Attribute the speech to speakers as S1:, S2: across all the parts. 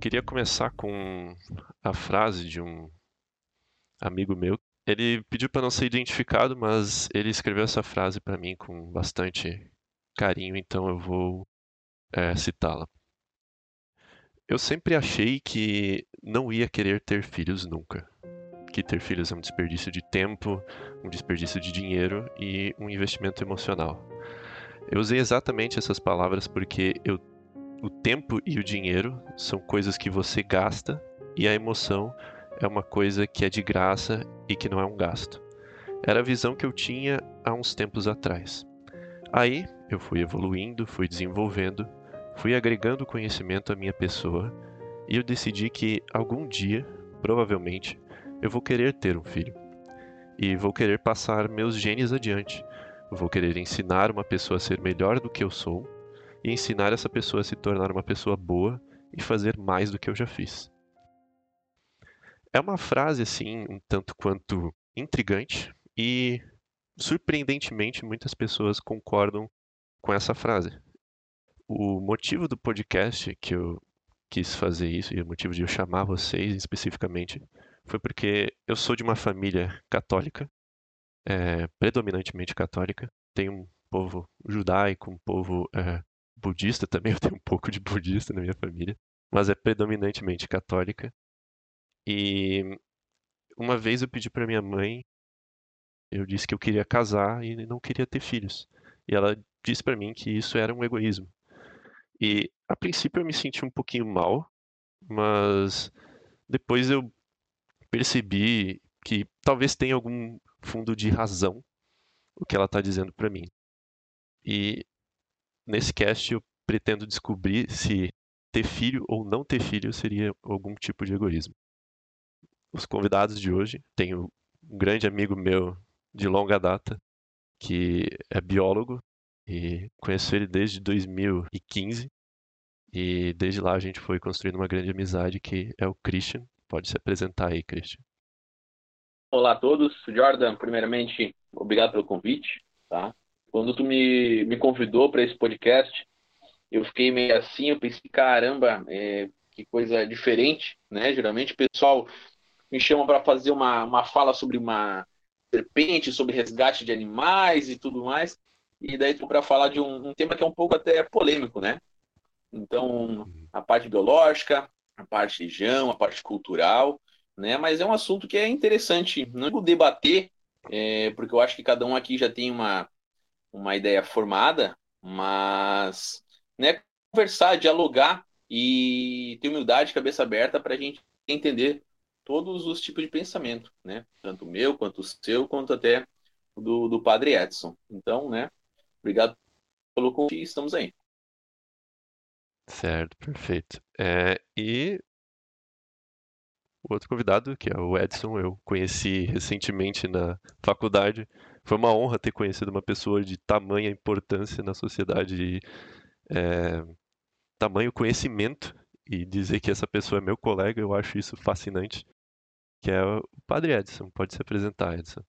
S1: Queria começar com a frase de um amigo meu. Ele pediu para não ser identificado, mas ele escreveu essa frase para mim com bastante carinho, então eu vou é, citá-la. Eu sempre achei que não ia querer ter filhos nunca. Que ter filhos é um desperdício de tempo, um desperdício de dinheiro e um investimento emocional. Eu usei exatamente essas palavras porque eu, o tempo e o dinheiro são coisas que você gasta e a emoção é uma coisa que é de graça e que não é um gasto. Era a visão que eu tinha há uns tempos atrás. Aí eu fui evoluindo, fui desenvolvendo, fui agregando conhecimento à minha pessoa e eu decidi que algum dia, provavelmente, eu vou querer ter um filho. E vou querer passar meus genes adiante Vou querer ensinar uma pessoa a ser melhor do que eu sou e ensinar essa pessoa a se tornar uma pessoa boa e fazer mais do que eu já fiz. É uma frase assim, um tanto quanto intrigante e surpreendentemente muitas pessoas concordam com essa frase. O motivo do podcast que eu quis fazer isso e o motivo de eu chamar vocês especificamente foi porque eu sou de uma família católica é, predominantemente católica. Tem um povo judaico, um povo é, budista também. Eu tenho um pouco de budista na minha família, mas é predominantemente católica. E uma vez eu pedi para minha mãe, eu disse que eu queria casar e não queria ter filhos. E ela disse para mim que isso era um egoísmo. E a princípio eu me senti um pouquinho mal, mas depois eu percebi que talvez tenha algum fundo de razão o que ela está dizendo para mim. E nesse cast eu pretendo descobrir se ter filho ou não ter filho seria algum tipo de egoísmo. Os convidados de hoje, tenho um grande amigo meu de longa data que é biólogo e conheço ele desde 2015 e desde lá a gente foi construindo uma grande amizade que é o Christian. Pode se apresentar aí, Christian.
S2: Olá a todos. Jordan, primeiramente, obrigado pelo convite. Tá? Quando tu me, me convidou para esse podcast, eu fiquei meio assim, eu pensei, caramba, é, que coisa diferente, né? Geralmente o pessoal me chama para fazer uma, uma fala sobre uma serpente, sobre resgate de animais e tudo mais. E daí tu para falar de um, um tema que é um pouco até polêmico, né? Então, a parte biológica, a parte religião, a parte cultural, né? Mas é um assunto que é interessante não debater, é, porque eu acho que cada um aqui já tem uma, uma ideia formada, mas né, conversar, dialogar e ter humildade, cabeça aberta para a gente entender todos os tipos de pensamento, né? Tanto o meu, quanto o seu, quanto até do, do Padre Edson. Então, né? Obrigado pelo convite estamos aí.
S1: Certo, perfeito. É, e o outro convidado, que é o Edson, eu conheci recentemente na faculdade. Foi uma honra ter conhecido uma pessoa de tamanha importância na sociedade, é, tamanho conhecimento, e dizer que essa pessoa é meu colega, eu acho isso fascinante, que é o Padre Edson. Pode se apresentar, Edson.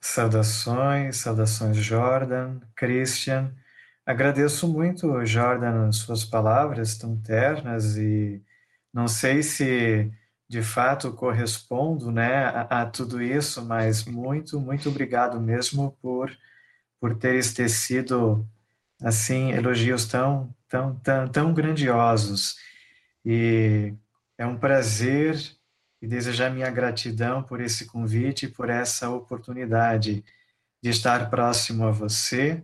S3: Saudações, saudações Jordan, Christian. Agradeço muito, Jordan, as suas palavras tão ternas e não sei se de fato correspondo né, a, a, tudo isso, mas muito, muito obrigado mesmo por, por teres tecido assim elogios tão, tão, tão, tão grandiosos. E é um prazer e desejar minha gratidão por esse convite, por essa oportunidade de estar próximo a você,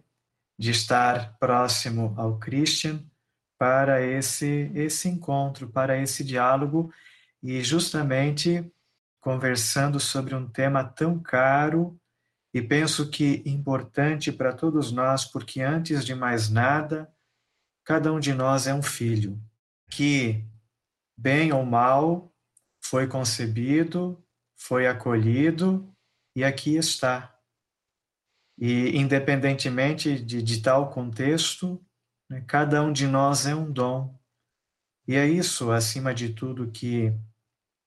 S3: de estar próximo ao Christian, para esse, esse encontro, para esse diálogo e justamente conversando sobre um tema tão caro e penso que importante para todos nós, porque antes de mais nada, cada um de nós é um filho que, bem ou mal, foi concebido, foi acolhido e aqui está. E, independentemente de, de tal contexto, né, cada um de nós é um dom. E é isso, acima de tudo, que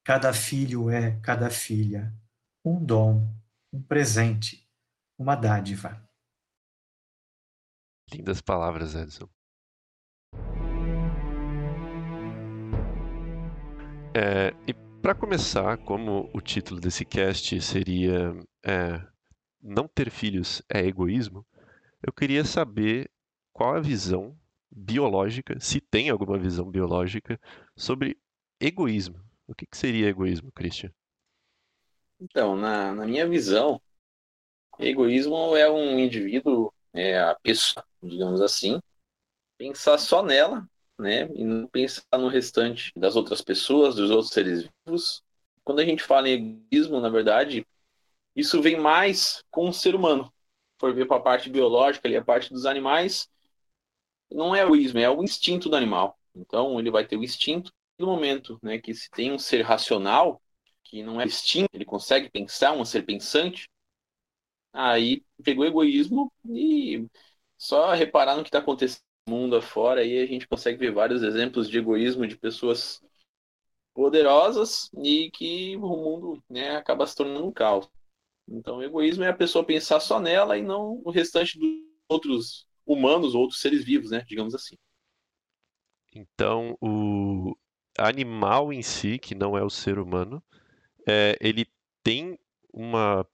S3: Cada filho é, cada filha, um dom, um presente, uma dádiva.
S1: Lindas palavras, Edson. É, e para começar, como o título desse cast seria é, Não ter filhos é egoísmo, eu queria saber qual a visão biológica, se tem alguma visão biológica, sobre egoísmo. O que, que seria egoísmo, Christian?
S2: Então, na, na minha visão, egoísmo é um indivíduo, é a pessoa, digamos assim, pensar só nela, né, e não pensar no restante das outras pessoas, dos outros seres vivos. Quando a gente fala em egoísmo, na verdade, isso vem mais com o ser humano. For ver para a parte biológica, ali, a parte dos animais, não é egoísmo, é o instinto do animal. Então, ele vai ter o instinto no momento, né, que se tem um ser racional, que não é instinto, ele consegue pensar, um ser pensante, aí pegou egoísmo e só reparar no que está acontecendo no mundo afora, aí a gente consegue ver vários exemplos de egoísmo de pessoas poderosas e que o mundo né, acaba se tornando um caos. Então, egoísmo é a pessoa pensar só nela e não o restante dos outros humanos, outros seres vivos, né, digamos assim.
S1: Então, o animal em si, que não é o ser humano, é, ele tem uma,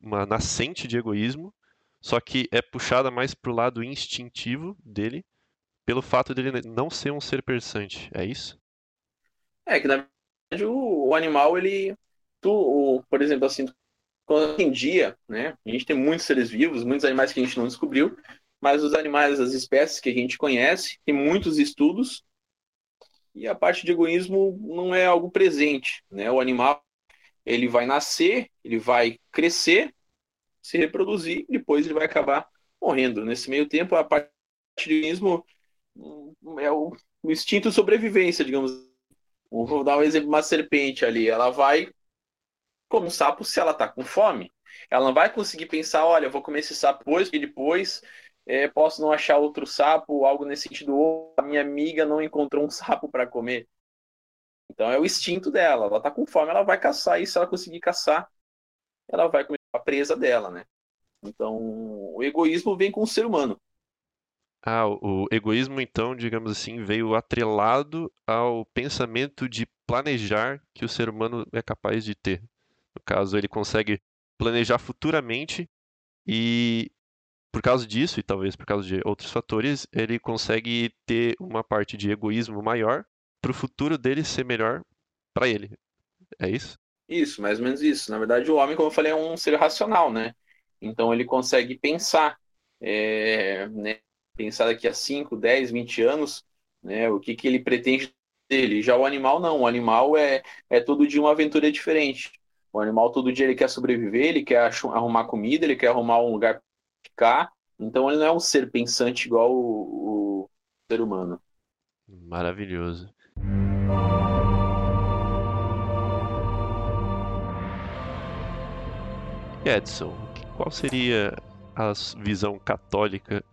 S1: uma nascente de egoísmo, só que é puxada mais para o lado instintivo dele, pelo fato dele não ser um ser pensante, é isso?
S2: É que na verdade o, o animal ele, tu, o, por exemplo assim, hoje em dia, né, a gente tem muitos seres vivos, muitos animais que a gente não descobriu, mas os animais, as espécies que a gente conhece, tem muitos estudos e a parte de egoísmo não é algo presente, né? O animal ele vai nascer, ele vai crescer, se reproduzir, depois ele vai acabar morrendo. Nesse meio tempo, a parte de egoísmo hum, é o, instinto de sobrevivência, digamos. Vou dar um exemplo, uma serpente ali, ela vai como um sapo se ela está com fome. Ela não vai conseguir pensar, olha, eu vou comer esse sapo depois, e depois é, posso não achar outro sapo, algo nesse sentido, ou a minha amiga não encontrou um sapo para comer. Então é o instinto dela, ela tá com fome, ela vai caçar, e se ela conseguir caçar, ela vai comer a presa dela, né? Então o egoísmo vem com o ser humano.
S1: Ah, o egoísmo, então, digamos assim, veio atrelado ao pensamento de planejar que o ser humano é capaz de ter. No caso, ele consegue planejar futuramente e por causa disso, e talvez por causa de outros fatores, ele consegue ter uma parte de egoísmo maior para o futuro dele ser melhor para ele. É isso?
S2: Isso, mais ou menos isso. Na verdade, o homem, como eu falei, é um ser racional, né? Então ele consegue pensar, é, né? pensar daqui a 5, 10, 20 anos, né? o que, que ele pretende dele. Já o animal não, o animal é, é todo dia uma aventura diferente. O animal todo dia ele quer sobreviver, ele quer arrumar comida, ele quer arrumar um lugar ficar. Então ele não é um ser pensante igual o, o ser humano.
S1: Maravilhoso. Edson, qual seria a visão católica,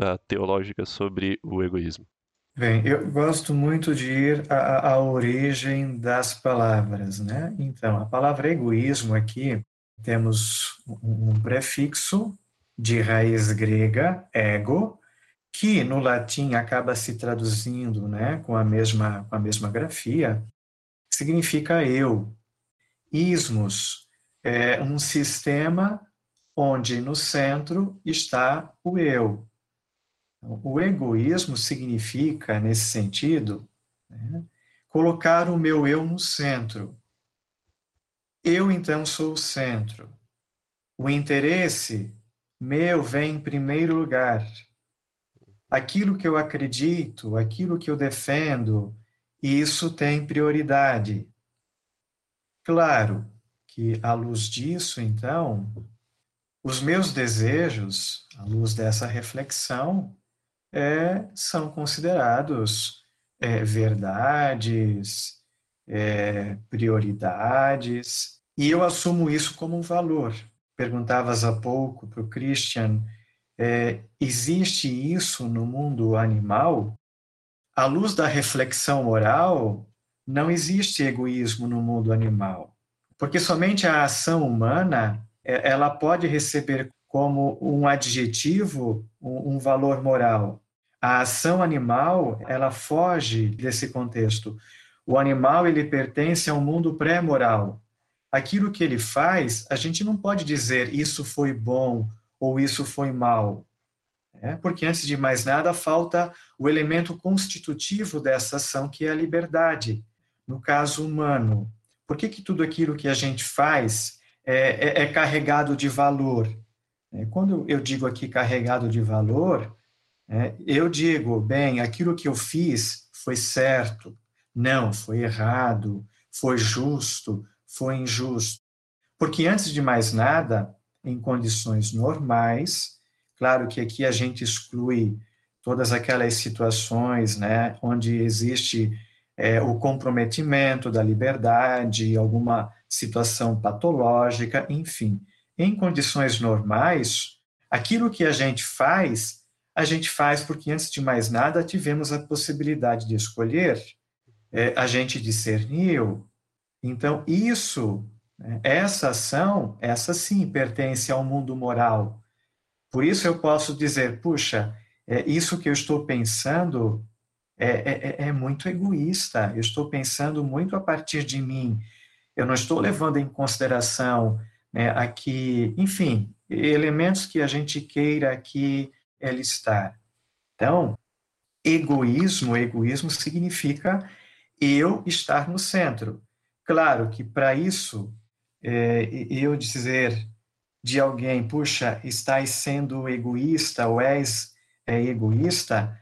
S1: a teológica sobre o egoísmo?
S3: Bem, eu gosto muito de ir à, à origem das palavras, né? Então, a palavra egoísmo aqui temos um prefixo de raiz grega, ego, que no latim acaba se traduzindo né, com, a mesma, com a mesma grafia, significa eu. Ismos é um sistema onde no centro está o eu. O egoísmo significa, nesse sentido, né, colocar o meu eu no centro. Eu, então, sou o centro. O interesse meu vem em primeiro lugar. Aquilo que eu acredito, aquilo que eu defendo, isso tem prioridade. Claro que, à luz disso, então, os meus desejos, à luz dessa reflexão, é, são considerados é, verdades, é, prioridades, e eu assumo isso como um valor perguntavas há pouco para o Christian, é, existe isso no mundo animal? À luz da reflexão moral, não existe egoísmo no mundo animal, porque somente a ação humana é, ela pode receber como um adjetivo um, um valor moral. A ação animal ela foge desse contexto. O animal ele pertence a um mundo pré-moral. Aquilo que ele faz, a gente não pode dizer isso foi bom ou isso foi mal. É, porque antes de mais nada falta o elemento constitutivo dessa ação que é a liberdade. No caso humano, por que, que tudo aquilo que a gente faz é, é, é carregado de valor? É, quando eu digo aqui carregado de valor, é, eu digo, bem, aquilo que eu fiz foi certo, não, foi errado, foi justo, foi injusto. Porque antes de mais nada, em condições normais, claro que aqui a gente exclui todas aquelas situações, né, onde existe é, o comprometimento da liberdade, alguma situação patológica, enfim. Em condições normais, aquilo que a gente faz, a gente faz porque, antes de mais nada, tivemos a possibilidade de escolher, é, a gente discerniu. Então, isso, né, essa ação, essa sim, pertence ao mundo moral. Por isso eu posso dizer, puxa, é, isso que eu estou pensando é, é, é, é muito egoísta, eu estou pensando muito a partir de mim, eu não estou levando em consideração né, aqui, enfim, elementos que a gente queira aqui listar. Então, egoísmo, egoísmo significa eu estar no centro. Claro que para isso, é, eu dizer de alguém, puxa, estás sendo egoísta ou és é, egoísta,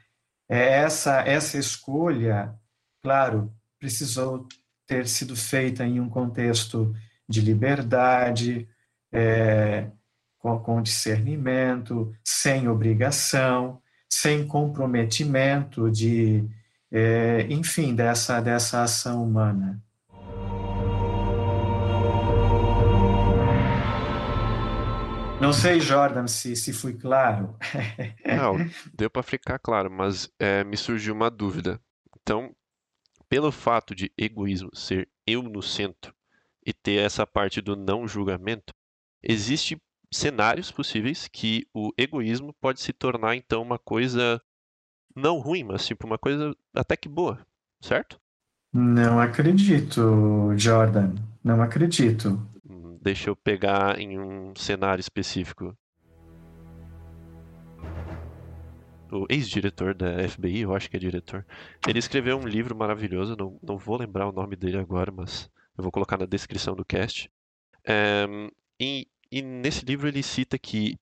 S3: é, essa, essa escolha, claro, precisou ter sido feita em um contexto de liberdade, é, com, com discernimento, sem obrigação, sem comprometimento de, é, enfim, dessa, dessa ação humana. Não sei, Jordan, se, se fui claro.
S1: Não, deu para ficar claro, mas é, me surgiu uma dúvida. Então, pelo fato de egoísmo ser eu no centro e ter essa parte do não julgamento, existe cenários possíveis que o egoísmo pode se tornar então uma coisa não ruim, mas tipo uma coisa até que boa, certo?
S3: Não acredito, Jordan. Não acredito.
S1: Deixa eu pegar em um cenário específico. O ex-diretor da FBI, eu acho que é diretor, ele escreveu um livro maravilhoso, não, não vou lembrar o nome dele agora, mas eu vou colocar na descrição do cast. É, e, e nesse livro ele cita que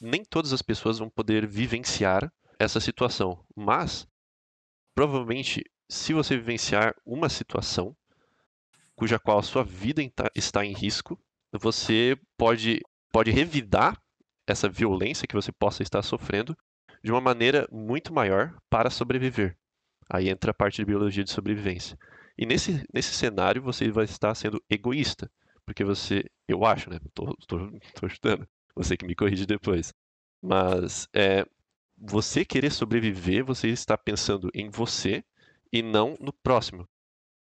S1: nem todas as pessoas vão poder vivenciar essa situação, mas provavelmente se você vivenciar uma situação, cuja qual a sua vida está em risco, você pode, pode revidar essa violência que você possa estar sofrendo de uma maneira muito maior para sobreviver. Aí entra a parte de biologia de sobrevivência. E nesse, nesse cenário você vai estar sendo egoísta, porque você, eu acho, né? Tô, tô chutando, você que me corrige depois. Mas é, você querer sobreviver, você está pensando em você e não no próximo,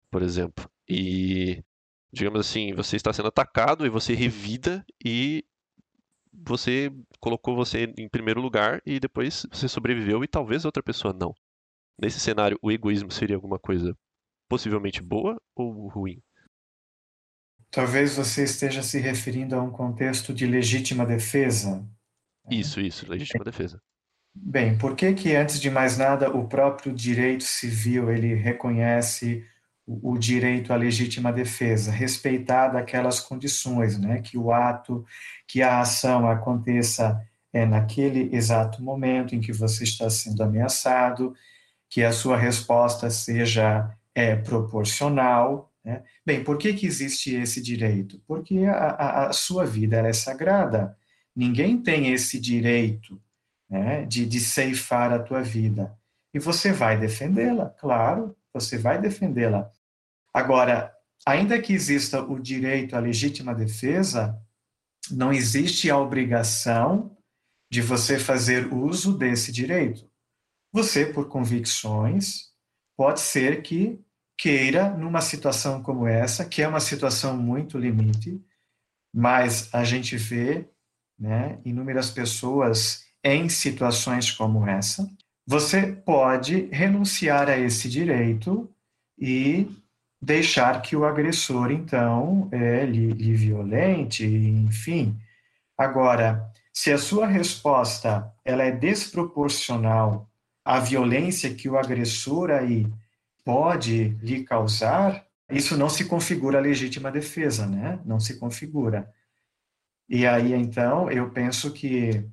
S1: por exemplo. E, digamos assim, você está sendo atacado e você revida e você colocou você em primeiro lugar e depois você sobreviveu e talvez outra pessoa não. Nesse cenário, o egoísmo seria alguma coisa possivelmente boa ou ruim?
S3: Talvez você esteja se referindo a um contexto de legítima defesa.
S1: Isso, isso, legítima defesa.
S3: Bem, por que que antes de mais nada o próprio direito civil ele reconhece o, direito à legítima defesa, respeitada aquelas condições, né, que o ato, que a ação aconteça é naquele exato momento em que você está sendo ameaçado, que a sua resposta seja é, proporcional. Né? Bem, por que, que existe esse direito? Porque a, a, a sua vida é sagrada. Ninguém tem esse direito né, de, de ceifar a tua vida. E você vai defendê-la, claro, você vai defendê-la. Agora, ainda que exista o direito à legítima defesa, não existe a obrigação de você fazer uso desse direito. Você, por convicções, pode ser que queira, numa situação como essa, que é uma situação muito limite, mas a gente vê né, inúmeras pessoas em situações como essa, você pode renunciar a esse direito e deixar que o agressor, então, é, lhe, lhe violente, enfim. Agora, se a sua resposta ela é desproporcional à violência que o agressor aí pode lhe causar, isso não se configura legítima defesa, né? Não se configura. E aí, então, eu penso que,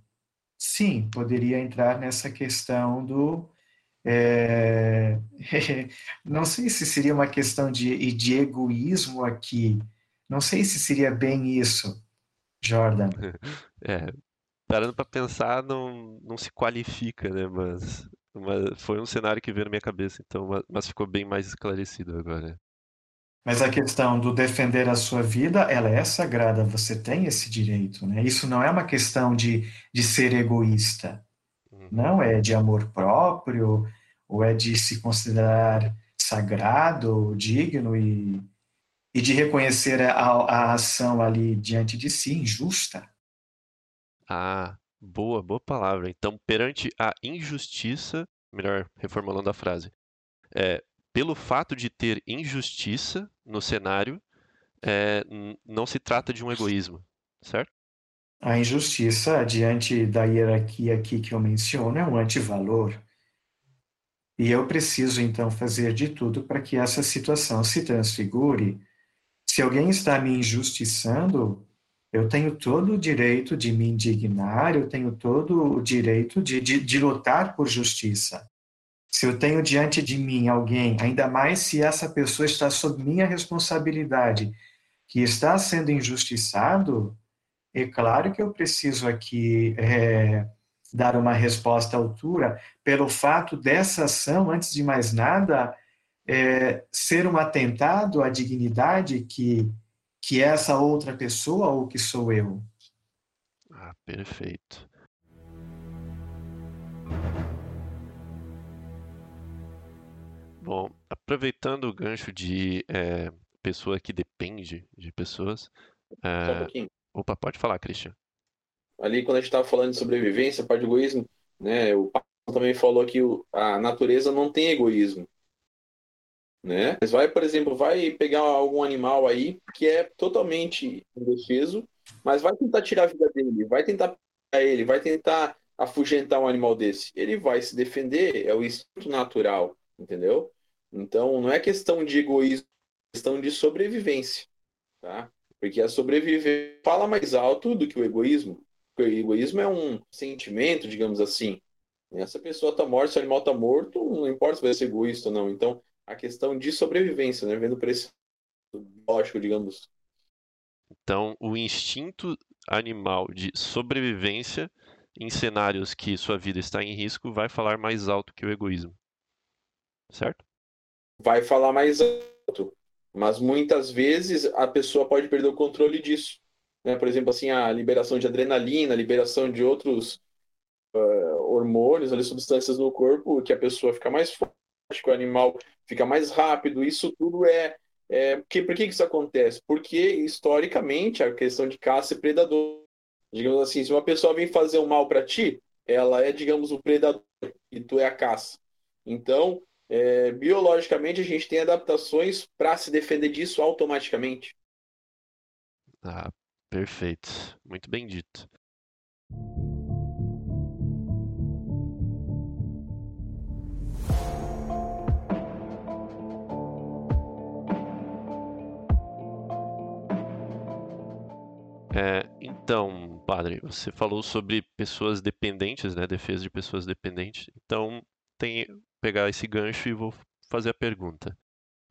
S3: sim, poderia entrar nessa questão do. É, não sei se seria uma questão de, de egoísmo aqui, não sei se seria bem isso, Jordan.
S1: É, parando para pensar, não, não se qualifica, né? Mas, mas foi um cenário que veio na minha cabeça, então, mas ficou bem mais esclarecido agora.
S3: Mas a questão do defender a sua vida, ela é sagrada, você tem esse direito, né? Isso não é uma questão de, de ser egoísta. Não é de amor próprio, ou é de se considerar sagrado, digno e, e de reconhecer a, a ação ali diante de si injusta.
S1: Ah, boa, boa palavra. Então, perante a injustiça, melhor reformulando a frase, é, pelo fato de ter injustiça no cenário, é, não se trata de um egoísmo, certo?
S3: A injustiça, diante da hierarquia aqui que eu menciono, é um antivalor. E eu preciso, então, fazer de tudo para que essa situação se transfigure. Se alguém está me injustiçando, eu tenho todo o direito de me indignar, eu tenho todo o direito de, de, de lutar por justiça. Se eu tenho diante de mim alguém, ainda mais se essa pessoa está sob minha responsabilidade, que está sendo injustiçado, é claro que eu preciso aqui é, dar uma resposta à altura, pelo fato dessa ação, antes de mais nada, é, ser um atentado à dignidade que, que é essa outra pessoa ou que sou eu.
S1: Ah, perfeito. Bom, aproveitando o gancho de é, pessoa que depende de pessoas. É...
S2: Só um pouquinho.
S1: Opa, pode falar, Christian.
S2: Ali, quando a gente estava falando de sobrevivência, parte de egoísmo, né, o Paulo também falou que a natureza não tem egoísmo. Né? Mas vai, por exemplo, vai pegar algum animal aí que é totalmente indefeso, mas vai tentar tirar a vida dele, vai tentar pegar ele, vai tentar afugentar um animal desse. Ele vai se defender, é o instinto natural, entendeu? Então, não é questão de egoísmo, é questão de sobrevivência, tá? Porque a sobrevivência fala mais alto do que o egoísmo. o egoísmo é um sentimento, digamos assim. Essa pessoa está morta, se o animal está morto, não importa se vai ser egoísta ou não. Então, a questão de sobrevivência, né? Vendo por esse lógico, digamos.
S1: Então, o instinto animal de sobrevivência em cenários que sua vida está em risco vai falar mais alto que o egoísmo. Certo?
S2: vai falar mais alto. Mas muitas vezes a pessoa pode perder o controle disso. Né? Por exemplo, assim, a liberação de adrenalina, liberação de outros uh, hormônios, ali, substâncias no corpo, que a pessoa fica mais forte, que o animal fica mais rápido. Isso tudo é. é que, por que isso acontece? Porque, historicamente, a questão de caça e predador. Digamos assim, se uma pessoa vem fazer um mal para ti, ela é, digamos, o predador e tu é a caça. Então, é, biologicamente a gente tem adaptações para se defender disso automaticamente.
S1: Ah, perfeito. Muito bem dito. É, então, padre, você falou sobre pessoas dependentes, né? Defesa de pessoas dependentes. Então, tem pegar esse gancho e vou fazer a pergunta.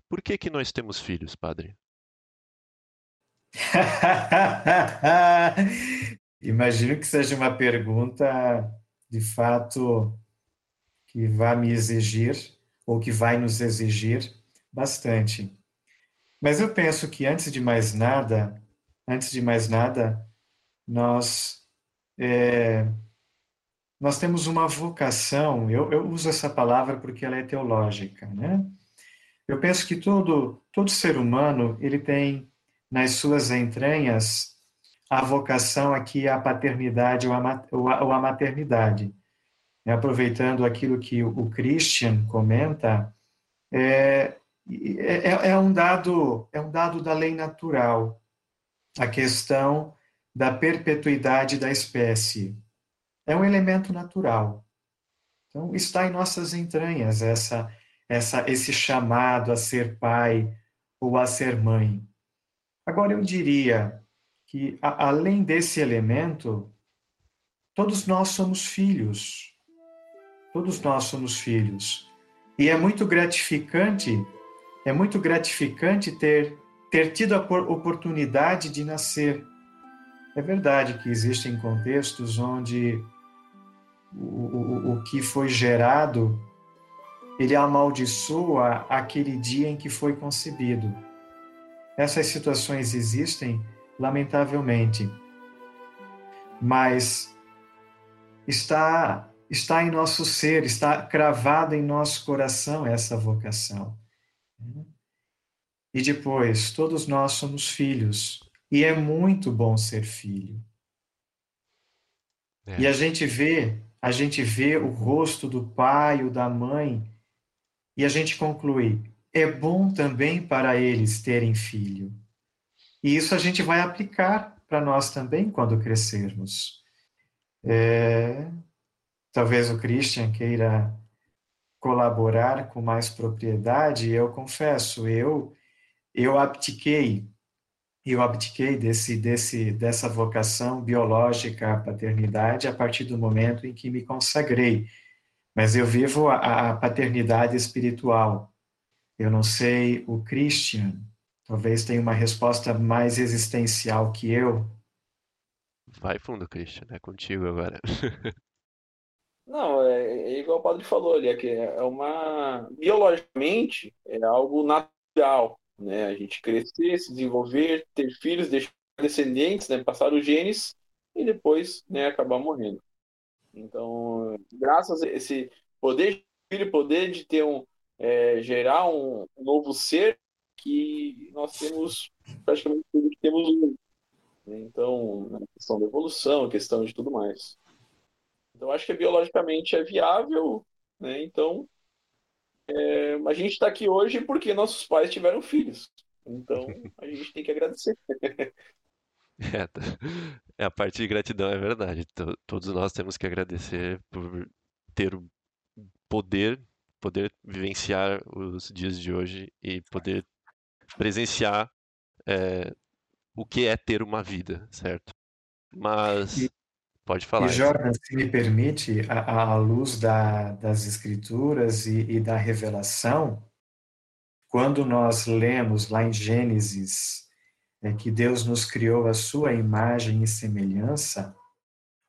S1: Por que que nós temos filhos, padre?
S3: Imagino que seja uma pergunta de fato que vai me exigir ou que vai nos exigir bastante. Mas eu penso que antes de mais nada, antes de mais nada, nós é, nós temos uma vocação, eu, eu, uso essa palavra porque ela é teológica, né? Eu penso que todo, todo ser humano, ele tem nas suas entranhas a vocação aqui à paternidade ou à, ou à maternidade. E aproveitando aquilo que o Christian comenta, é, é, é, é, um dado, é um dado da lei natural, a questão da perpetuidade da espécie. É um elemento natural. Então, está em nossas entranhas essa, essa, esse chamado a ser pai ou a ser mãe. Agora, eu diria que, a, além desse elemento, todos nós somos filhos. Todos nós somos filhos. E é muito gratificante é muito gratificante ter, ter tido a oportunidade de nascer. É verdade que existem contextos onde o, o, o que foi gerado ele amaldiçoa aquele dia em que foi concebido. Essas situações existem, lamentavelmente, mas está está em nosso ser, está cravada em nosso coração essa vocação. E depois, todos nós somos filhos. E é muito bom ser filho. É. E a gente vê, a gente vê o rosto do pai ou da mãe, e a gente conclui: é bom também para eles terem filho. E isso a gente vai aplicar para nós também quando crescermos. É, talvez o Christian queira colaborar com mais propriedade, eu confesso, eu eu abdiquei, eu abdiquei desse desse dessa vocação biológica à paternidade a partir do momento em que me consagrei. Mas eu vivo a, a paternidade espiritual. Eu não sei o Christian, talvez tenha uma resposta mais existencial que eu.
S1: Vai fundo, Christian, é contigo agora.
S2: Não, é, é, igual o padre falou ali, é que é uma. Biologicamente, é algo natural, né? A gente crescer, se desenvolver, ter filhos, deixar descendentes, né? Passar os genes e depois, né, acabar morrendo. Então, graças a esse poder de filho, poder de ter um. É, gerar um novo ser que nós temos praticamente tudo que temos hoje. Então, a questão da evolução, a questão de tudo mais. Então, acho que biologicamente é viável, né? Então, é, a gente está aqui hoje porque nossos pais tiveram filhos. Então, a gente tem que agradecer.
S1: É, tá. é, a parte de gratidão é verdade. Todos nós temos que agradecer por ter o poder, poder vivenciar os dias de hoje e poder presenciar é, o que é ter uma vida, certo? Mas Pode falar.
S3: E Jordan, se me permite, à luz da, das escrituras e, e da revelação, quando nós lemos lá em Gênesis é, que Deus nos criou a sua imagem e semelhança,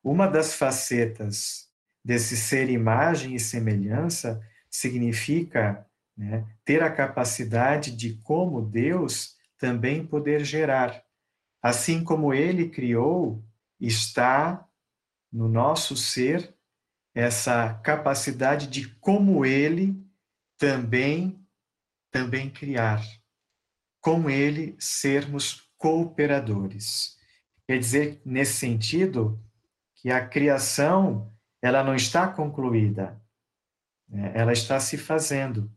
S3: uma das facetas desse ser imagem e semelhança significa né, ter a capacidade de, como Deus, também poder gerar. Assim como Ele criou, está no nosso ser essa capacidade de como ele também também criar, com ele sermos cooperadores. Quer dizer, nesse sentido, que a criação ela não está concluída, né? ela está se fazendo.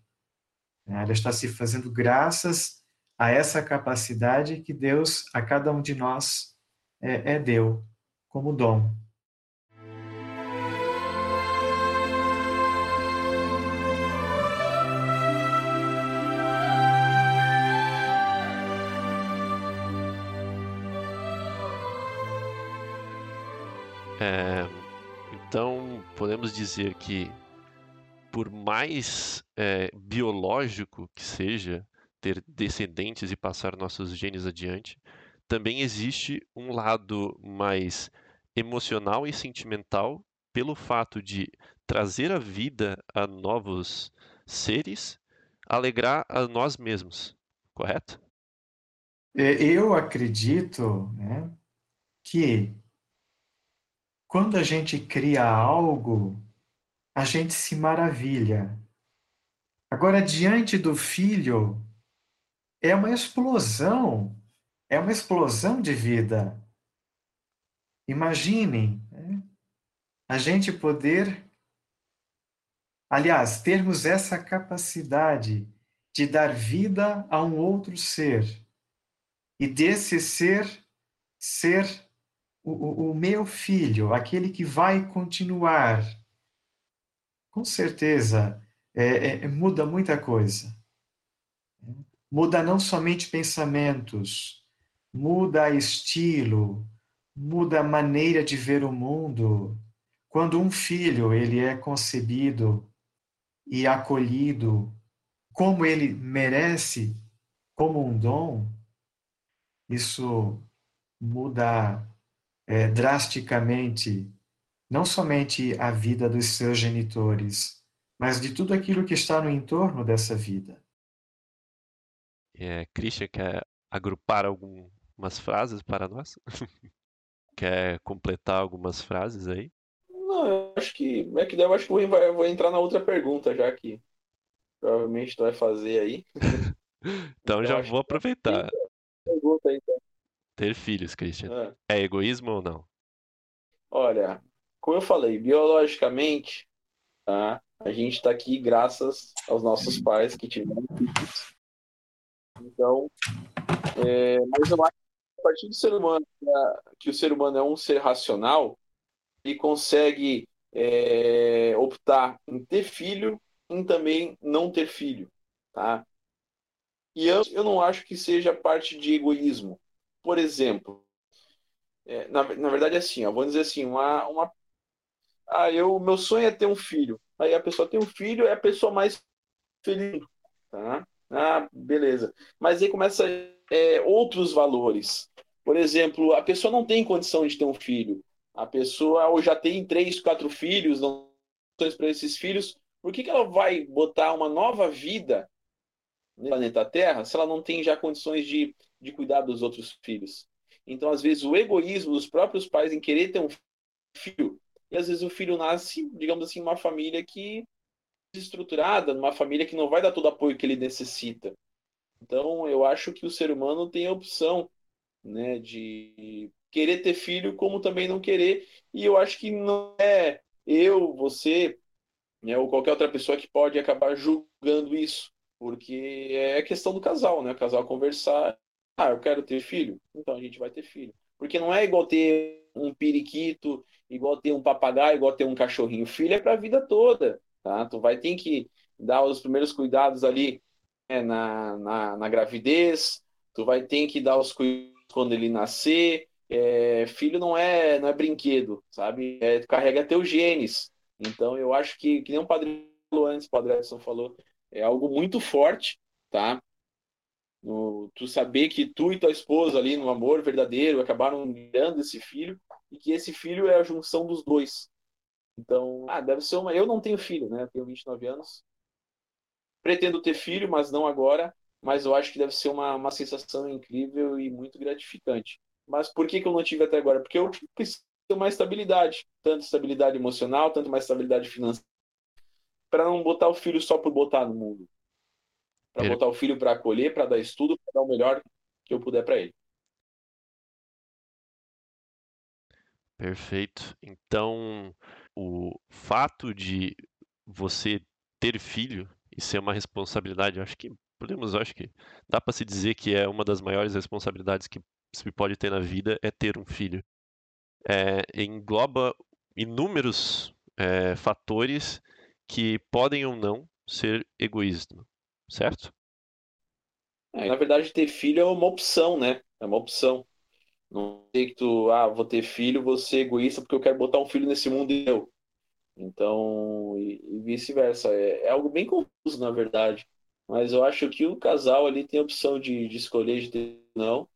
S3: Né? Ela está se fazendo graças a essa capacidade que Deus a cada um de nós é, é deu como dom.
S1: Dizer que, por mais é, biológico que seja ter descendentes e passar nossos genes adiante, também existe um lado mais emocional e sentimental pelo fato de trazer a vida a novos seres, alegrar a nós mesmos, correto?
S3: É, eu acredito né, que quando a gente cria algo, a gente se maravilha. Agora, diante do filho, é uma explosão, é uma explosão de vida. Imaginem né? a gente poder, aliás, termos essa capacidade de dar vida a um outro ser. E desse ser, ser o, o, o meu filho, aquele que vai continuar. Com certeza, é, é, muda muita coisa. Muda não somente pensamentos, muda estilo, muda a maneira de ver o mundo. Quando um filho ele é concebido e acolhido como ele merece, como um dom, isso muda é, drasticamente não somente a vida dos seus genitores, mas de tudo aquilo que está no entorno dessa vida.
S1: É, Christian quer agrupar algumas frases para nós? quer completar algumas frases aí?
S2: Não, eu acho que é que eu acho que vou, vou entrar na outra pergunta já que provavelmente tu vai fazer aí.
S1: então, então já vou aproveitar.
S2: Pergunta aí, então.
S1: Ter filhos, Christian. É. é egoísmo ou não?
S2: Olha, como eu falei, biologicamente, tá? A gente está aqui graças aos nossos pais que tiveram filhos. Então, é, mas eu acho que a partir do ser humano, né, que o ser humano é um ser racional, ele consegue é, optar em ter filho em também não ter filho, tá? E eu, eu não acho que seja parte de egoísmo. Por exemplo, é, na, na verdade é assim, ó, vamos dizer assim, uma, uma ah, eu, meu sonho é ter um filho. Aí a pessoa tem um filho, é a pessoa mais feliz, tá? Ah, beleza. Mas aí começa é, outros valores. Por exemplo, a pessoa não tem condição de ter um filho. A pessoa ou já tem três, quatro filhos, não para esses filhos, por que, que ela vai botar uma nova vida no planeta Terra se ela não tem já condições de, de cuidar dos outros filhos? Então, às vezes, o egoísmo dos próprios pais em querer ter um filho, e às vezes o filho nasce, digamos assim, uma família que estruturada, numa família que não vai dar todo o apoio que ele necessita. Então, eu acho que o ser humano tem a opção né, de querer ter filho, como também não querer, e eu acho que não é eu, você, né, ou qualquer outra pessoa que pode acabar julgando isso, porque é questão do casal, né? O casal conversar, ah, eu quero ter filho, então a gente vai ter filho. Porque não é igual ter um periquito, igual ter um papagaio, igual ter um cachorrinho. Filho é para a vida toda, tá? Tu vai ter que dar os primeiros cuidados ali né, na, na, na, gravidez, tu vai ter que dar os cuidados quando ele nascer. É, filho não é não é brinquedo, sabe? É, tu carrega teus genes. Então, eu acho que, que nem o Padre falou antes, o Padre Edson falou, é algo muito forte, tá? No, tu saber que tu e tua esposa ali no amor verdadeiro acabaram dando esse filho e que esse filho é a junção dos dois. Então, ah, deve ser uma. Eu não tenho filho, né? Eu tenho 29 anos. Pretendo ter filho, mas não agora. Mas eu acho que deve ser uma, uma sensação incrível e muito gratificante. Mas por que, que eu não tive até agora? Porque eu preciso ter mais estabilidade, tanto estabilidade emocional, tanto mais estabilidade financeira, para não botar o filho só por botar no mundo. Para botar o filho para acolher, para dar estudo, para dar o melhor que eu puder para ele.
S1: Perfeito. Então, o fato de você ter filho e ser uma responsabilidade, acho que podemos, acho que dá para se dizer que é uma das maiores responsabilidades que se pode ter na vida é ter um filho é, engloba inúmeros é, fatores que podem ou não ser egoísmo, certo?
S2: É, na verdade, ter filho é uma opção, né? É uma opção. Não sei que tu, ah, vou ter filho, vou ser egoísta porque eu quero botar um filho nesse mundo e eu. Então, e, e vice-versa. É, é, algo bem confuso, na verdade. Mas eu acho que o casal ali tem a opção de, de escolher de ter não.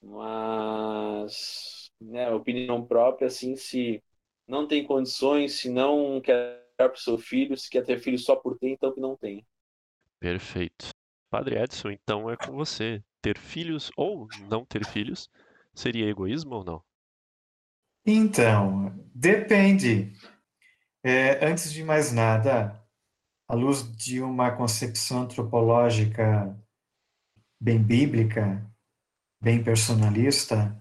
S2: Mas né, opinião própria, assim, se não tem condições, se não quer para o seu filho, se quer ter filho só por ter, então que não tem.
S1: Perfeito. Padre Edson, então é com você. Ter filhos ou não ter filhos seria egoísmo ou não?
S3: Então, depende. É, antes de mais nada, à luz de uma concepção antropológica bem bíblica, bem personalista,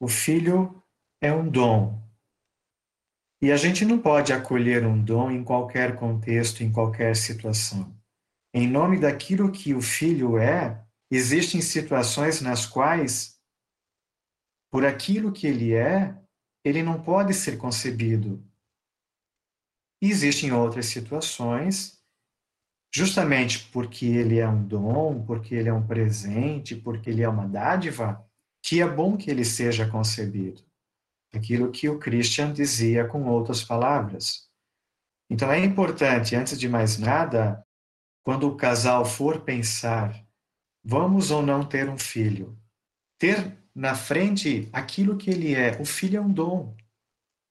S3: o filho é um dom. E a gente não pode acolher um dom em qualquer contexto, em qualquer situação. em nome daquilo que o filho é, existem situações nas quais, por aquilo que ele é, ele não pode ser concebido. E existem outras situações, justamente porque ele é um dom, porque ele é um presente, porque ele é uma dádiva, que é bom que ele seja concebido. Aquilo que o Christian dizia com outras palavras. Então é importante, antes de mais nada, quando o casal for pensar, vamos ou não ter um filho, ter na frente aquilo que ele é. O filho é um dom.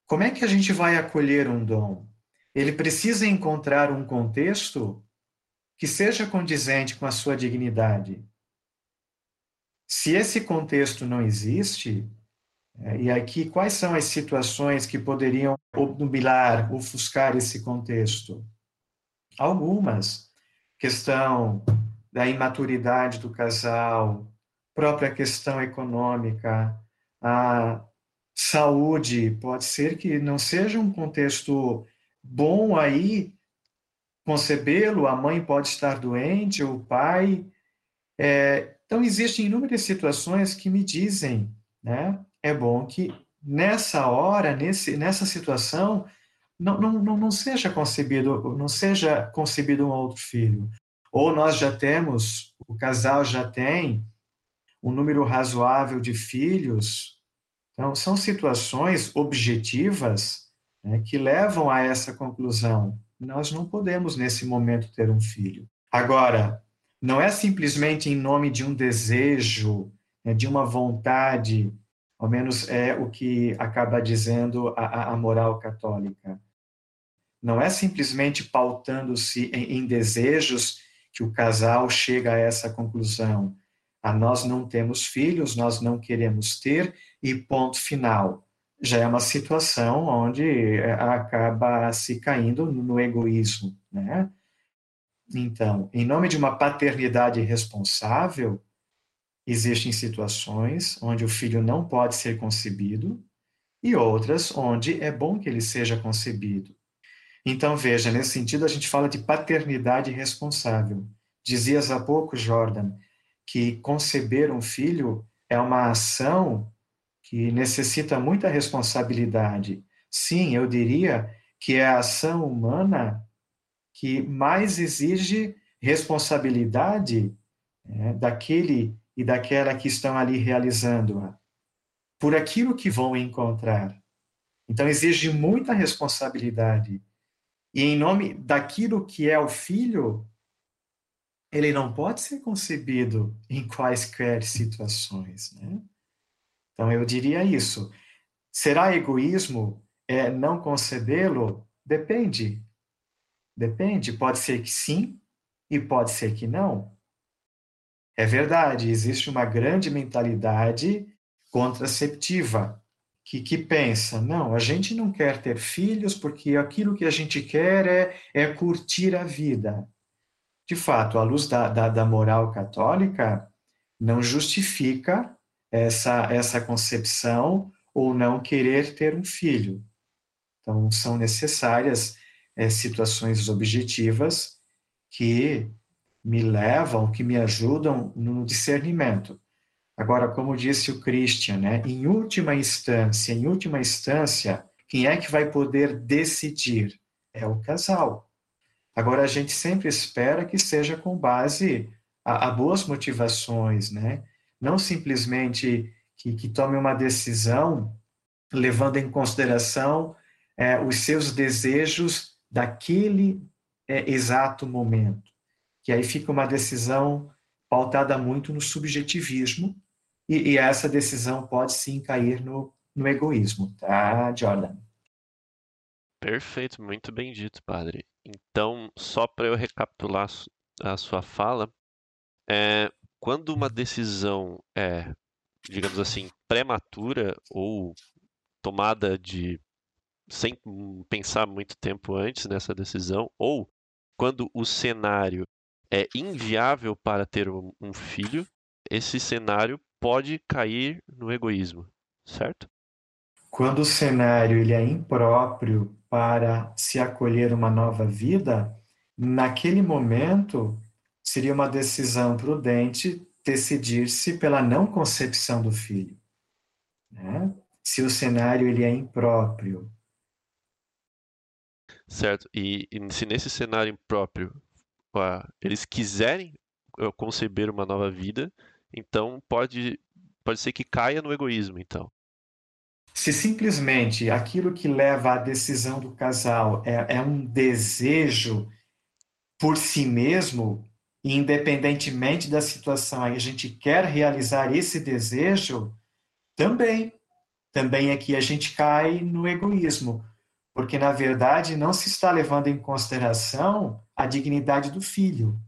S3: Como é que a gente vai acolher um dom? Ele precisa encontrar um contexto que seja condizente com a sua dignidade. Se esse contexto não existe, é, e aqui quais são as situações que poderiam obnubilar, ofuscar esse contexto? Algumas. Questão da imaturidade do casal, própria questão econômica, a saúde, pode ser que não seja um contexto bom aí concebê-lo, a mãe pode estar doente, o pai. É, então, existem inúmeras situações que me dizem, né? É bom que nessa hora, nesse, nessa situação, não, não, não seja concebido, não seja concebido um outro filho. Ou nós já temos, o casal já tem um número razoável de filhos. Então, são situações objetivas né, que levam a essa conclusão. Nós não podemos, nesse momento, ter um filho. Agora, não é simplesmente em nome de um desejo, né, de uma vontade, ao menos é o que acaba dizendo a, a moral católica. Não é simplesmente pautando-se em, em desejos que o casal chega a essa conclusão. Ah, nós não temos filhos, nós não queremos ter, e ponto final. Já é uma situação onde eh, acaba se caindo no egoísmo, né? Então, em nome de uma paternidade responsável, existem situações onde o filho não pode ser concebido e outras onde é bom que ele seja concebido. Então, veja, nesse sentido, a gente fala de paternidade responsável. Dizias há pouco, Jordan, que conceber um filho é uma ação que necessita muita responsabilidade. Sim, eu diria que é a ação humana que mais exige responsabilidade né, daquele e daquela que estão ali realizando-a, por aquilo que vão encontrar. Então, exige muita responsabilidade. E em nome daquilo que é o filho, ele não pode ser concebido em quaisquer situações, né? Então eu diria isso. Será egoísmo é não concebê-lo? Depende. Depende. Pode ser que sim e pode ser que não. É verdade, existe uma grande mentalidade contraceptiva que, que pensa: não, a gente não quer ter filhos porque aquilo que a gente quer é, é curtir a vida. De fato, à luz da, da, da moral católica, não justifica essa, essa concepção ou não querer ter um filho. Então, são necessárias é, situações objetivas que me levam, que me ajudam no discernimento. Agora, como disse o Christian, né, em última instância, em última instância, quem é que vai poder decidir? É o casal. Agora, a gente sempre espera que seja com base a, a boas motivações, né? Não simplesmente que, que, tome uma decisão levando em consideração é, os seus desejos daquele é, exato momento que aí fica uma decisão pautada muito no subjetivismo, e, e essa decisão pode sim cair no, no egoísmo, tá, Jordan?
S1: Perfeito, muito bem dito, padre. Então, só para eu recapitular a sua fala, é, quando uma decisão é, digamos assim, prematura ou tomada de sem pensar muito tempo antes nessa decisão, ou quando o cenário é inviável para ter um, filho, esse cenário pode cair no egoísmo, certo?
S3: Quando o cenário ele é impróprio para se acolher uma nova vida, naquele momento seria uma decisão prudente decidir-se pela não concepção do filho. Né? Se o cenário ele é impróprio.
S1: Certo. E, e se nesse cenário impróprio uh, eles quiserem uh, conceber uma nova vida, então pode, pode ser que caia no egoísmo, então.
S3: Se simplesmente aquilo que leva à decisão do casal é, é um desejo por si mesmo, independentemente da situação, a gente quer realizar esse desejo, também, também aqui a gente cai no egoísmo, porque na verdade não se está levando em consideração a dignidade do filho,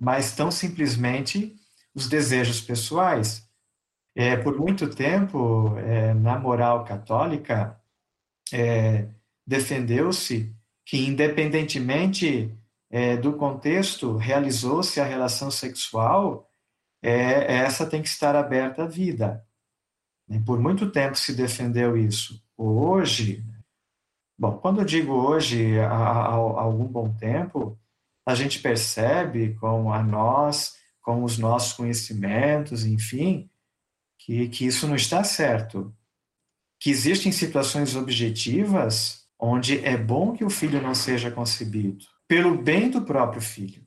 S3: mas tão simplesmente os desejos pessoais. É, por muito tempo, é, na moral católica, é, defendeu-se que, independentemente é, do contexto, realizou-se a relação sexual, é, essa tem que estar aberta à vida. E por muito tempo se defendeu isso. Hoje, bom, quando eu digo hoje, há, há algum bom tempo, a gente percebe com a nós, com os nossos conhecimentos, enfim, que, que isso não está certo. Que existem situações objetivas onde é bom que o filho não seja concebido, pelo bem do próprio filho.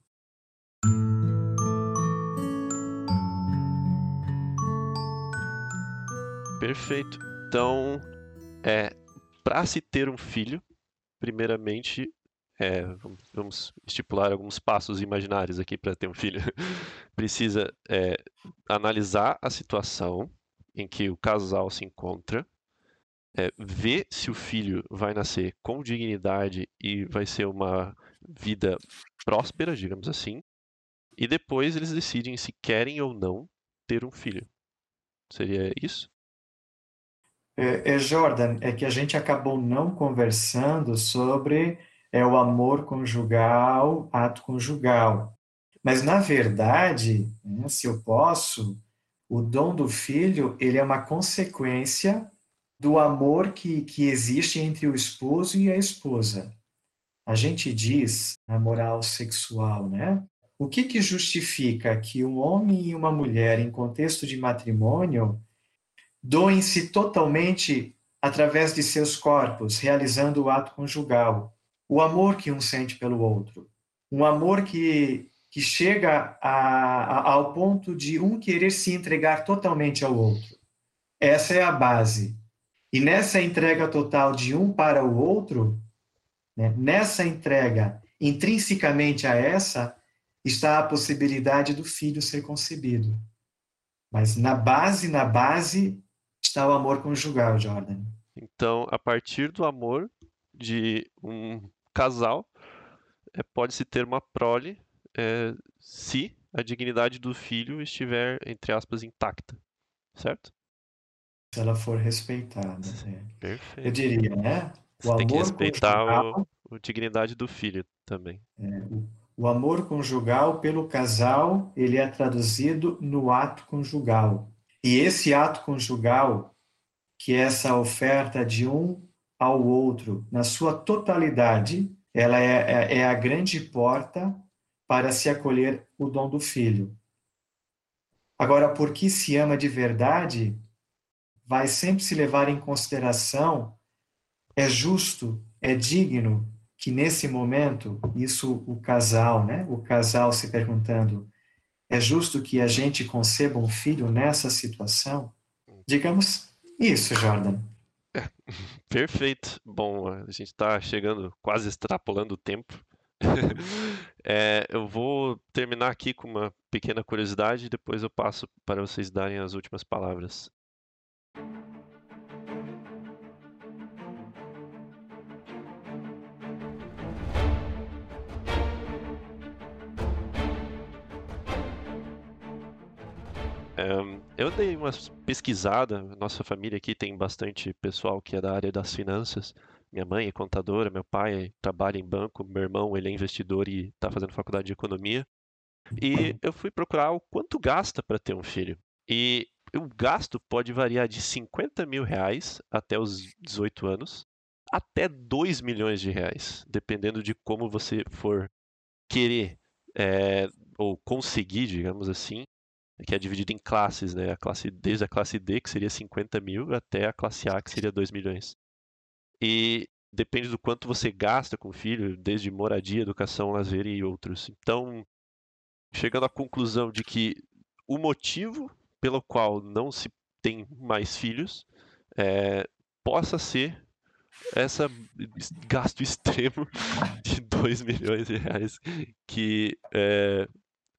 S1: Perfeito. Então, é, para se ter um filho, primeiramente, é, vamos, estipular alguns passos imaginários aqui para ter um filho. Precisa é, analisar a situação em que o casal se encontra, é, ver se o filho vai nascer com dignidade e vai ser uma vida próspera, digamos assim, e depois eles decidem se querem ou não ter um filho. Seria isso?
S3: É, é, Jordan, é que a gente acabou não conversando sobre é o amor conjugal, ato conjugal. Mas, na verdade, né, se eu posso, o dom do filho ele é uma consequência do amor que, que existe entre o esposo e a esposa. A gente diz na moral sexual, né? O que, que justifica que um homem e uma mulher, em contexto de matrimônio, doem-se totalmente através de seus corpos, realizando o ato conjugal? O amor que um sente pelo outro, um amor que, que chega a, a, ao ponto de um querer se entregar totalmente ao outro. Essa é a base. E nessa entrega total de um para o outro, né, nessa entrega intrinsecamente a essa, está a possibilidade do filho ser concebido. Mas na base, na base, está o amor conjugal, Jordan.
S1: Então, a partir do amor de um casal é, pode-se ter uma prole é, se a dignidade do filho estiver, entre aspas, intacta, certo?
S3: Se ela for respeitada.
S1: É. Perfeito.
S3: Eu diria, né?
S1: O Você tem que respeitar conjugal, o, a dignidade do filho também.
S3: É, o, o amor conjugal pelo casal, ele é traduzido no ato conjugal. E esse ato conjugal, que é essa oferta de um ao outro na sua totalidade, ela é, é, é a grande porta para se acolher o dom do filho. Agora, por que se ama de verdade, vai sempre se levar em consideração, é justo, é digno que nesse momento, isso o casal, né? O casal se perguntando, é justo que a gente conceba um filho nessa situação? Digamos isso, Jordan.
S1: Perfeito. Bom, a gente está chegando, quase extrapolando o tempo. é, eu vou terminar aqui com uma pequena curiosidade e depois eu passo para vocês darem as últimas palavras. Eu dei uma pesquisada, nossa família aqui tem bastante pessoal que é da área das finanças. Minha mãe é contadora, meu pai trabalha em banco, meu irmão ele é investidor e está fazendo faculdade de economia. E eu fui procurar o quanto gasta para ter um filho. E o gasto pode variar de 50 mil reais até os 18 anos, até 2 milhões de reais, dependendo de como você for querer é, ou conseguir, digamos assim, que é dividido em classes, né? A classe, desde a classe D, que seria 50 mil, até a classe A, que seria 2 milhões. E depende do quanto você gasta com o filho, desde moradia, educação, lazer e outros. Então, chegando à conclusão de que o motivo pelo qual não se tem mais filhos é, possa ser essa gasto extremo de 2 milhões de reais que é,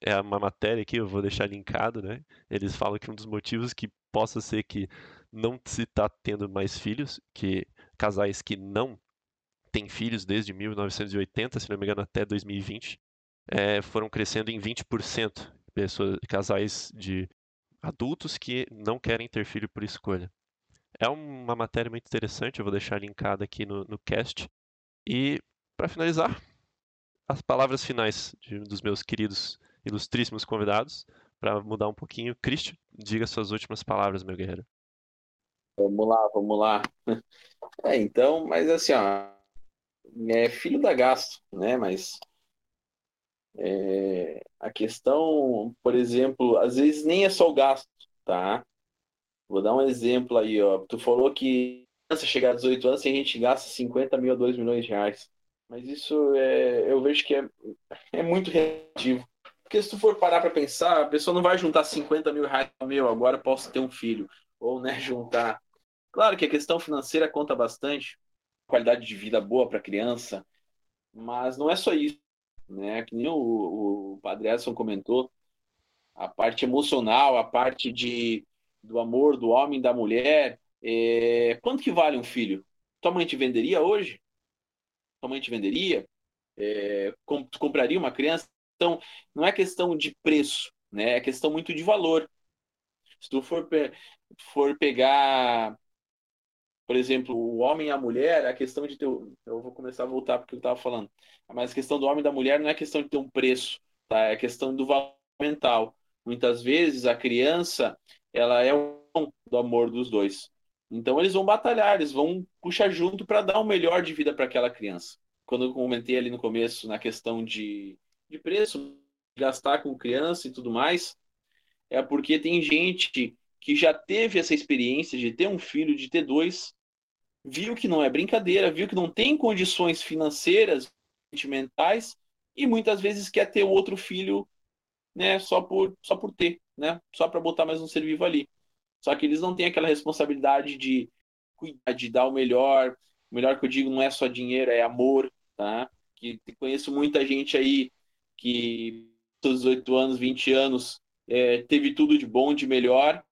S1: é uma matéria aqui, eu vou deixar linkado, né? Eles falam que um dos motivos que possa ser que não se está tendo mais filhos, que casais que não têm filhos desde 1980, se não me engano, até 2020, é, foram crescendo em 20%. Pessoas, casais de adultos que não querem ter filho por escolha. É uma matéria muito interessante, eu vou deixar linkada aqui no, no cast. E, para finalizar, as palavras finais de, dos meus queridos, ilustríssimos convidados, para mudar um pouquinho. Cristian, diga suas últimas palavras, meu guerreiro.
S2: Vamos lá, vamos lá. É, então, mas assim, ó, é filho da gasto, né? Mas é, a questão, por exemplo, às vezes nem é só o gasto, tá? Vou dar um exemplo aí, ó. Tu falou que se chegar a 18 anos, a gente gasta 50 mil a 2 milhões de reais. Mas isso é, eu vejo que é, é muito relativo. Porque se tu for parar para pensar, a pessoa não vai juntar 50 mil reais, meu, agora posso ter um filho. Ou, né, juntar. Claro que a questão financeira conta bastante, qualidade de vida boa para a criança, mas não é só isso, né? Que nem o, o Padre Edson comentou, a parte emocional, a parte de do amor do homem da mulher. É... Quanto que vale um filho? Tua mãe te venderia hoje? Tua mãe te venderia? É... Compraria uma criança? Então, não é questão de preço, né? É questão muito de valor. Se tu for, pe... for pegar, por exemplo, o homem e a mulher, a questão de ter. Eu vou começar a voltar porque eu estava falando. Mas a questão do homem e da mulher não é questão de ter um preço, tá? É questão do valor mental. Muitas vezes a criança ela é um do amor dos dois. Então eles vão batalhar, eles vão puxar junto para dar o melhor de vida para aquela criança. Quando eu comentei ali no começo na questão de, de preço, gastar com criança e tudo mais, é porque tem gente que já teve essa experiência de ter um filho, de ter dois, viu que não é brincadeira, viu que não tem condições financeiras, sentimentais, e muitas vezes quer ter outro filho né, só por, só por ter né? Só para botar mais um ser vivo ali. Só que eles não têm aquela responsabilidade de cuidar, de dar o melhor. O melhor que eu digo não é só dinheiro, é amor, tá? Que conheço muita gente aí que aos 18 anos, 20 anos, é, teve tudo de bom, de melhor,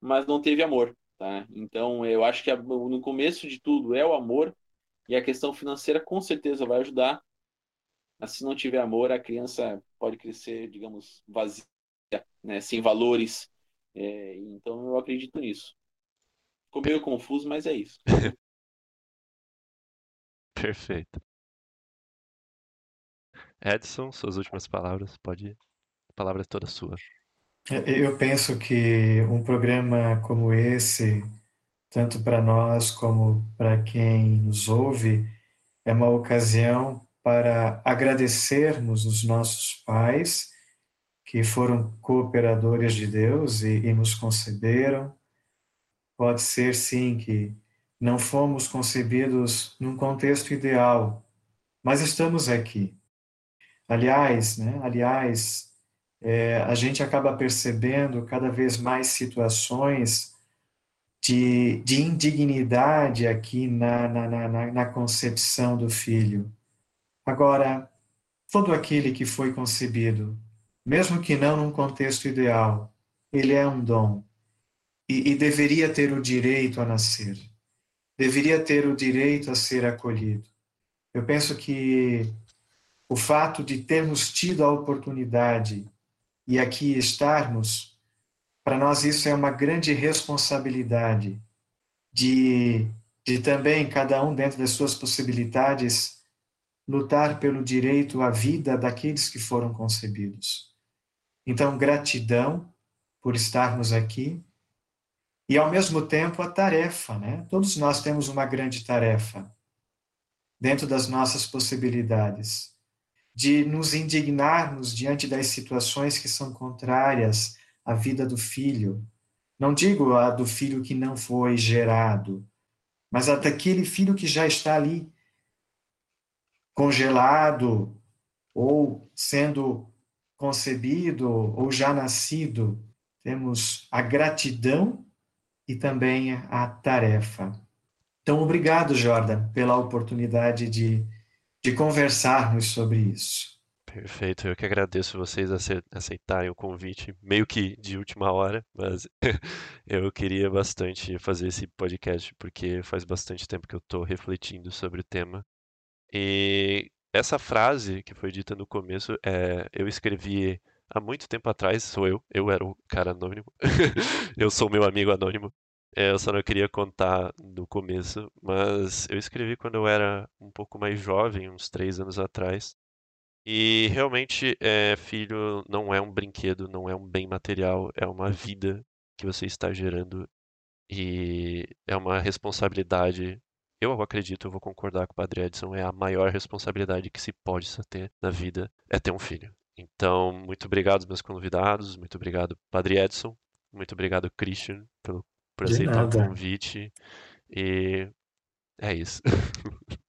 S2: mas não teve amor, tá? Então, eu acho que no começo de tudo é o amor e a questão financeira com certeza vai ajudar. Mas se não tiver amor, a criança pode crescer, digamos, vazia né, sem valores. É, então eu acredito nisso. Ficou meio confuso, mas é isso.
S1: Perfeito. Edson, suas últimas palavras, pode. A palavra é toda sua.
S3: É, eu penso que um programa como esse, tanto para nós como para quem nos ouve, é uma ocasião para agradecermos os nossos pais que foram cooperadores de Deus e, e nos conceberam. Pode ser, sim, que não fomos concebidos num contexto ideal, mas estamos aqui. Aliás, né, aliás, é, a gente acaba percebendo cada vez mais situações de, de indignidade aqui na, na, na, na concepção do filho. Agora, todo aquele que foi concebido mesmo que não num contexto ideal, ele é um dom e, e deveria ter o direito a nascer, deveria ter o direito a ser acolhido. Eu penso que o fato de termos tido a oportunidade e aqui estarmos, para nós isso é uma grande responsabilidade de, de também, cada um dentro das suas possibilidades, lutar pelo direito à vida daqueles que foram concebidos. Então, gratidão por estarmos aqui e, ao mesmo tempo, a tarefa, né? Todos nós temos uma grande tarefa dentro das nossas possibilidades de nos indignarmos diante das situações que são contrárias à vida do filho. Não digo a do filho que não foi gerado, mas a daquele filho que já está ali, congelado, ou sendo concebido, ou já nascido. Temos a gratidão e também a tarefa. Então, obrigado, Jordan, pela oportunidade de, de conversarmos sobre isso.
S1: Perfeito, eu que agradeço vocês aceitarem o convite, meio que de última hora, mas eu queria bastante fazer esse podcast porque faz bastante tempo que eu estou refletindo sobre o tema. E essa frase que foi dita no começo, é, eu escrevi há muito tempo atrás, sou eu, eu era o cara anônimo, eu sou meu amigo anônimo. É, eu só não queria contar no começo, mas eu escrevi quando eu era um pouco mais jovem, uns três anos atrás. E realmente, é, filho não é um brinquedo, não é um bem material, é uma vida que você está gerando e é uma responsabilidade. Eu acredito, eu vou concordar com o Padre Edson, é a maior responsabilidade que se pode ter na vida, é ter um filho. Então, muito obrigado meus convidados, muito obrigado Padre Edson, muito obrigado Christian pelo, por aceitar o convite e é isso.